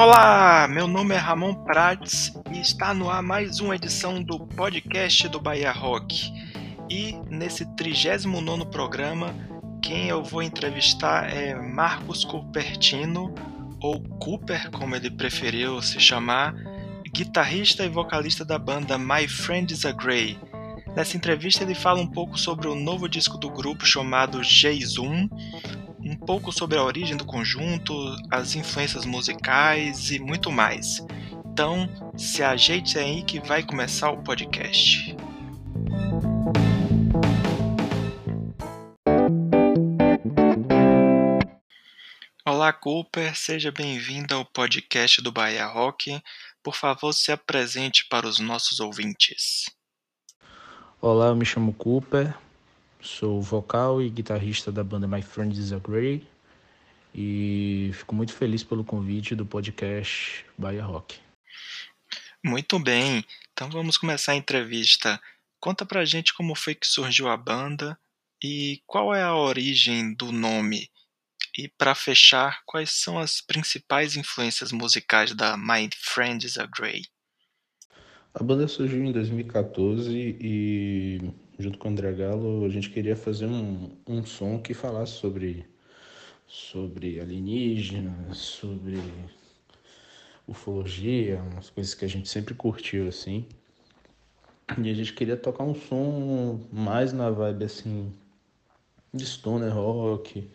Olá, meu nome é Ramon Prates e está no ar mais uma edição do podcast do Bahia Rock. E nesse 39 programa, quem eu vou entrevistar é Marcos Cupertino, ou Cooper, como ele preferiu se chamar, guitarrista e vocalista da banda My Friend is a Grey. Nessa entrevista ele fala um pouco sobre o novo disco do grupo chamado J-Zoom, um pouco sobre a origem do conjunto, as influências musicais e muito mais. Então, se ajeite aí que vai começar o podcast. Olá, Cooper, seja bem-vindo ao podcast do Bahia Rock. Por favor, se apresente para os nossos ouvintes. Olá, eu me chamo Cooper, sou vocal e guitarrista da banda My Friends Is a Grey e fico muito feliz pelo convite do podcast Bahia Rock. Muito bem, então vamos começar a entrevista. Conta pra gente como foi que surgiu a banda e qual é a origem do nome. E para fechar, quais são as principais influências musicais da My Friends a Grey? A banda surgiu em 2014 e, junto com o André Galo, a gente queria fazer um, um som que falasse sobre, sobre alienígenas, sobre ufologia, umas coisas que a gente sempre curtiu, assim. E a gente queria tocar um som mais na vibe, assim, de stoner rock,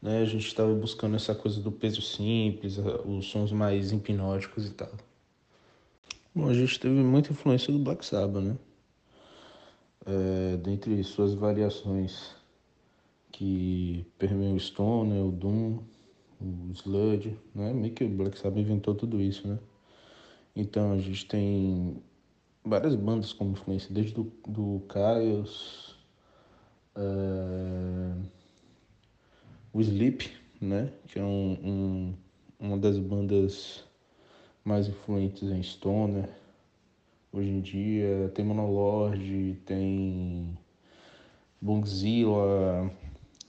né? A gente estava buscando essa coisa do peso simples, os sons mais hipnóticos e tal. Bom, a gente teve muita influência do Black Sabbath, né? É, dentre suas variações que permeiam o Stoner, o Doom, o Sludge, né? Meio que o Black Sabbath inventou tudo isso, né? Então a gente tem várias bandas como influência, desde do, do Chaos, é, o Sleep, né? Que é um, um, uma das bandas mais influentes em Stoner. Hoje em dia tem Monolord, tem Bongzilla,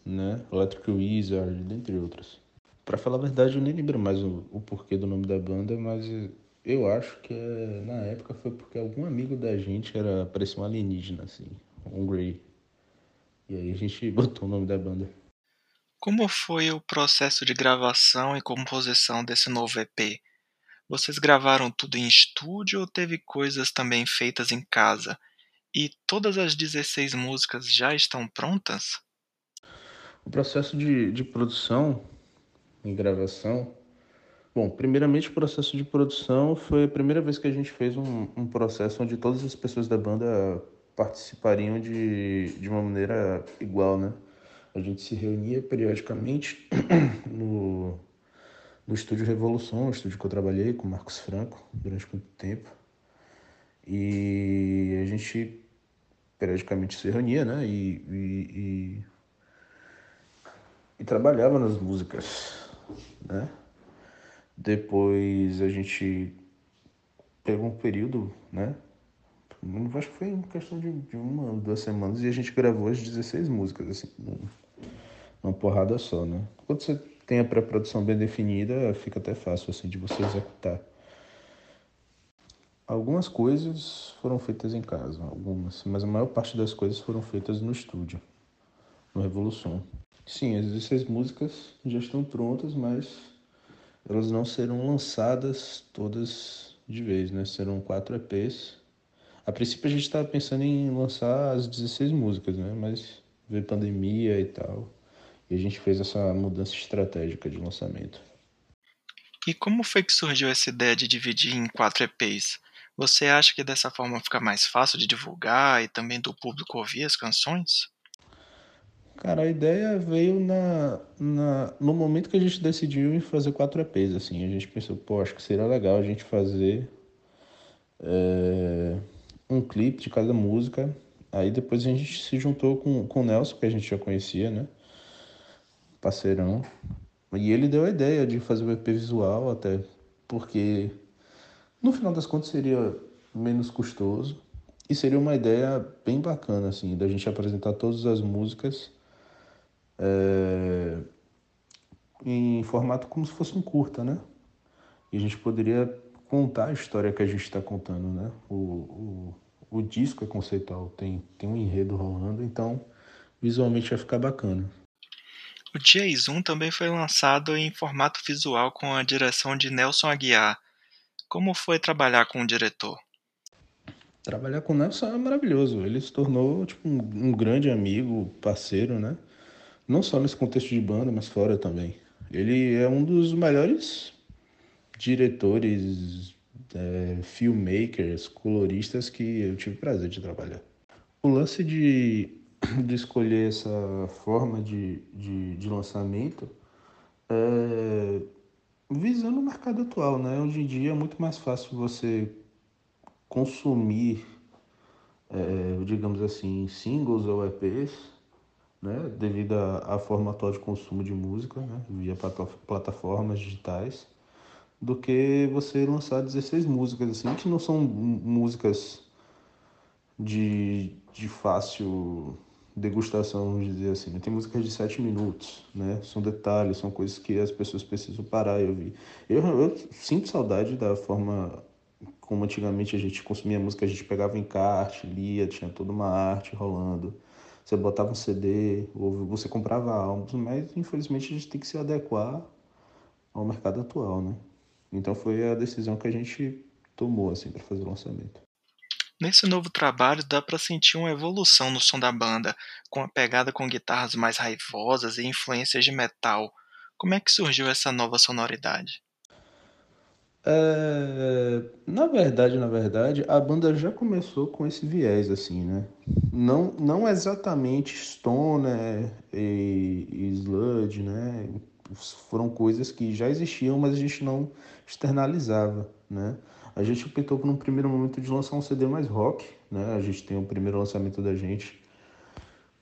né? Electric Wizard, dentre outras. Para falar a verdade, eu nem lembro mais o, o, porquê do nome da banda, mas eu acho que é, na época foi porque algum amigo da gente era parecia um alienígena assim, um Grey. E aí a gente botou o nome da banda. Como foi o processo de gravação e composição desse novo EP? Vocês gravaram tudo em estúdio ou teve coisas também feitas em casa? E todas as 16 músicas já estão prontas? O processo de, de produção e gravação. Bom, primeiramente, o processo de produção foi a primeira vez que a gente fez um, um processo onde todas as pessoas da banda participariam de, de uma maneira igual, né? A gente se reunia periodicamente no, no estúdio Revolução, o estúdio que eu trabalhei com o Marcos Franco durante muito tempo. E a gente periodicamente se reunia, né? E, e, e, e trabalhava nas músicas, né? Depois a gente pegou um período, né? Acho que foi em questão de, de uma, duas semanas e a gente gravou as 16 músicas, assim, numa porrada só, né? Quando você tem a pré-produção bem definida, fica até fácil assim de você executar. Algumas coisas foram feitas em casa, algumas, mas a maior parte das coisas foram feitas no estúdio, no Revolução. Sim, as 16 músicas já estão prontas, mas elas não serão lançadas todas de vez, né? Serão quatro EPs. A princípio a gente estava pensando em lançar as 16 músicas, né? Mas veio pandemia e tal. E a gente fez essa mudança estratégica de lançamento. E como foi que surgiu essa ideia de dividir em quatro EPs? Você acha que dessa forma fica mais fácil de divulgar e também do público ouvir as canções? Cara, a ideia veio na, na, no momento que a gente decidiu em fazer quatro EPs, assim. A gente pensou, pô, acho que seria legal a gente fazer é, um clipe de cada música. Aí depois a gente se juntou com, com o Nelson, que a gente já conhecia, né? Parceirão. E ele deu a ideia de fazer o EP visual até, porque no final das contas seria menos custoso e seria uma ideia bem bacana, assim, da gente apresentar todas as músicas é, em formato como se fosse um curta, né? E a gente poderia contar a história que a gente está contando, né? O, o, o disco é conceitual, tem, tem um enredo rolando, então visualmente vai ficar bacana. O Dia Zoom também foi lançado em formato visual com a direção de Nelson Aguiar. Como foi trabalhar com o diretor? Trabalhar com o Nelson é maravilhoso. Ele se tornou tipo, um, um grande amigo, parceiro, né? Não só nesse contexto de banda, mas fora também. Ele é um dos melhores diretores, é, filmmakers, coloristas que eu tive prazer de trabalhar. O lance de, de escolher essa forma de, de, de lançamento é visando o mercado atual, né? Hoje em dia é muito mais fácil você consumir, é, digamos assim, singles ou EPs, né? Devido à forma atual de consumo de música, né? Via plataformas digitais do que você lançar 16 músicas, assim, que não são músicas de, de fácil degustação, vamos dizer assim. Tem músicas de 7 minutos, né? São detalhes, são coisas que as pessoas precisam parar e ouvir. Eu, eu sinto saudade da forma como antigamente a gente consumia música, a gente pegava encarte, lia, tinha toda uma arte rolando. Você botava um CD, ou você comprava álbuns, mas infelizmente a gente tem que se adequar ao mercado atual, né? Então foi a decisão que a gente tomou assim para fazer o lançamento. Nesse novo trabalho dá para sentir uma evolução no som da banda, com a pegada com guitarras mais raivosas e influências de metal. Como é que surgiu essa nova sonoridade? É, na verdade, na verdade, a banda já começou com esse viés assim, né? Não, não exatamente stoner e, e sludge, né? Foram coisas que já existiam, mas a gente não externalizava, né? A gente optou por um primeiro momento de lançar um CD mais rock, né? A gente tem o primeiro lançamento da gente,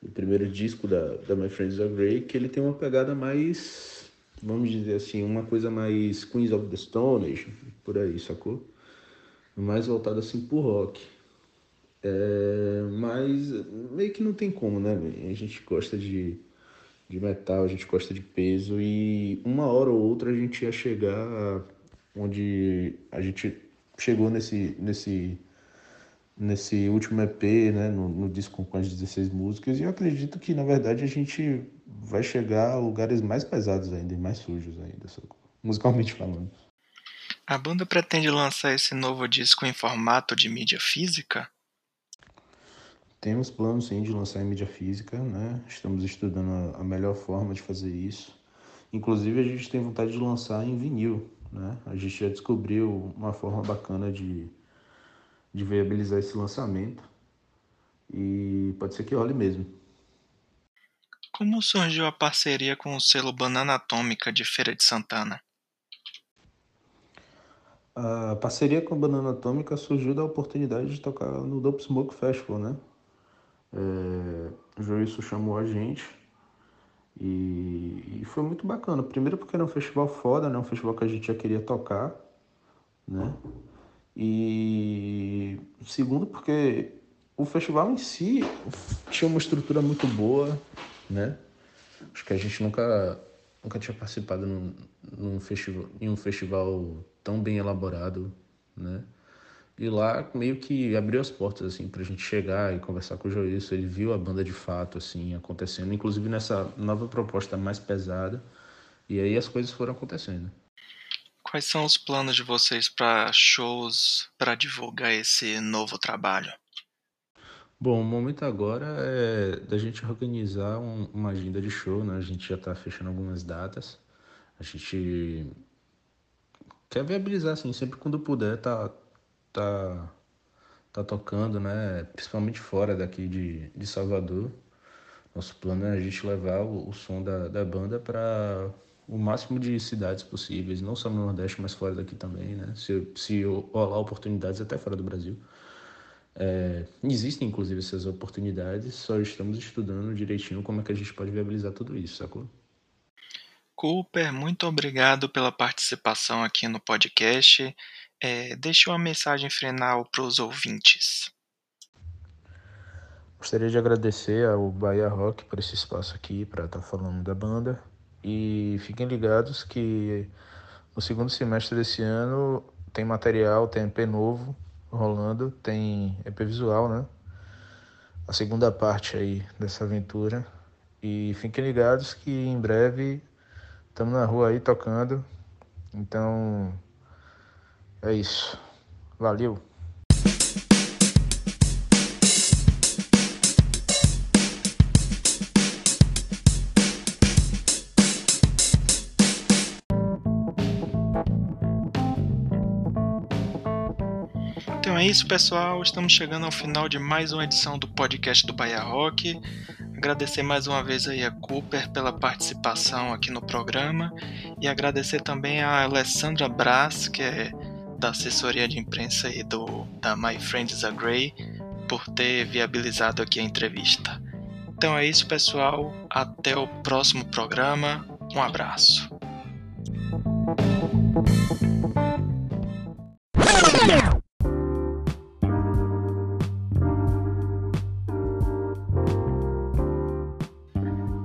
o primeiro disco da, da My Friends Are Grey, que ele tem uma pegada mais, vamos dizer assim, uma coisa mais Queens of the Stone Age, por aí, sacou? Mais voltado assim pro rock. É, mas meio que não tem como, né? A gente gosta de, de metal, a gente gosta de peso e uma hora ou outra a gente ia chegar onde a gente chegou nesse, nesse, nesse último EP, né, no, no disco com as 16 músicas, e eu acredito que, na verdade, a gente vai chegar a lugares mais pesados ainda e mais sujos ainda, musicalmente falando. A banda pretende lançar esse novo disco em formato de mídia física? Temos planos sim de lançar em mídia física, né? Estamos estudando a melhor forma de fazer isso. Inclusive a gente tem vontade de lançar em vinil, né? A gente já descobriu uma forma bacana de, de viabilizar esse lançamento e pode ser que role mesmo. Como surgiu a parceria com o selo Banana Atômica de Feira de Santana? A parceria com a Banana Atômica surgiu da oportunidade de tocar no Dope Smoke Festival, né? É, o Joilson chamou a gente e, e, foi muito bacana. Primeiro porque era um festival foda, né? Um festival que a gente já queria tocar, né? E segundo porque o festival em si tinha uma estrutura muito boa, né? Acho que a gente nunca nunca tinha participado num, num festival, em um festival tão bem elaborado, né? E lá meio que abriu as portas, assim, pra gente chegar e conversar com o Joilson. Ele viu a banda de fato, assim, acontecendo, inclusive nessa nova proposta mais pesada. E aí as coisas foram acontecendo. Quais são os planos de vocês para shows, para divulgar esse novo trabalho? Bom, o momento agora é da gente organizar um, uma agenda de show, né? A gente já está fechando algumas datas. A gente quer viabilizar, assim, sempre quando puder, tá, tá, tá tocando, né? Principalmente fora daqui de, de Salvador. Nosso plano é a gente levar o, o som da, da banda para o máximo de cidades possíveis, não só no Nordeste, mas fora daqui também, né? Se, se rolar oportunidades até fora do Brasil. É, existem, inclusive, essas oportunidades, só estamos estudando direitinho como é que a gente pode viabilizar tudo isso, sacou? Cooper, muito obrigado pela participação aqui no podcast. É, deixe uma mensagem final para os ouvintes. Gostaria de agradecer ao Bahia Rock por esse espaço aqui para estar tá falando da banda. E fiquem ligados que no segundo semestre desse ano tem material, tem EP novo rolando, tem EP visual, né? A segunda parte aí dessa aventura. E fiquem ligados que em breve estamos na rua aí tocando. Então é isso. Valeu! Então é isso, pessoal. Estamos chegando ao final de mais uma edição do podcast do Bahia Rock. Agradecer mais uma vez aí a Cooper pela participação aqui no programa e agradecer também a Alessandra Brás, que é da assessoria de imprensa aí do da My Friends Are Grey, por ter viabilizado aqui a entrevista. Então é isso, pessoal. Até o próximo programa. Um abraço.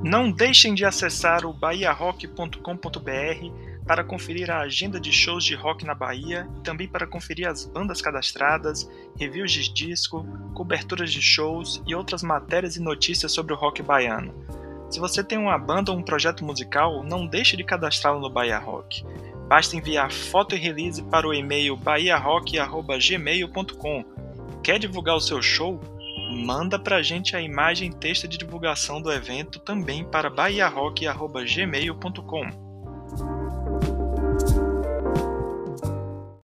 Não deixem de acessar o bahiarock.com.br para conferir a agenda de shows de rock na Bahia e também para conferir as bandas cadastradas, reviews de disco, coberturas de shows e outras matérias e notícias sobre o rock baiano. Se você tem uma banda ou um projeto musical, não deixe de cadastrá-lo no Bahia Rock. Basta enviar foto e release para o e-mail bahiarock.gmail.com. Quer divulgar o seu show? manda pra gente a imagem e texto de divulgação do evento também para bahiarock.gmail.com.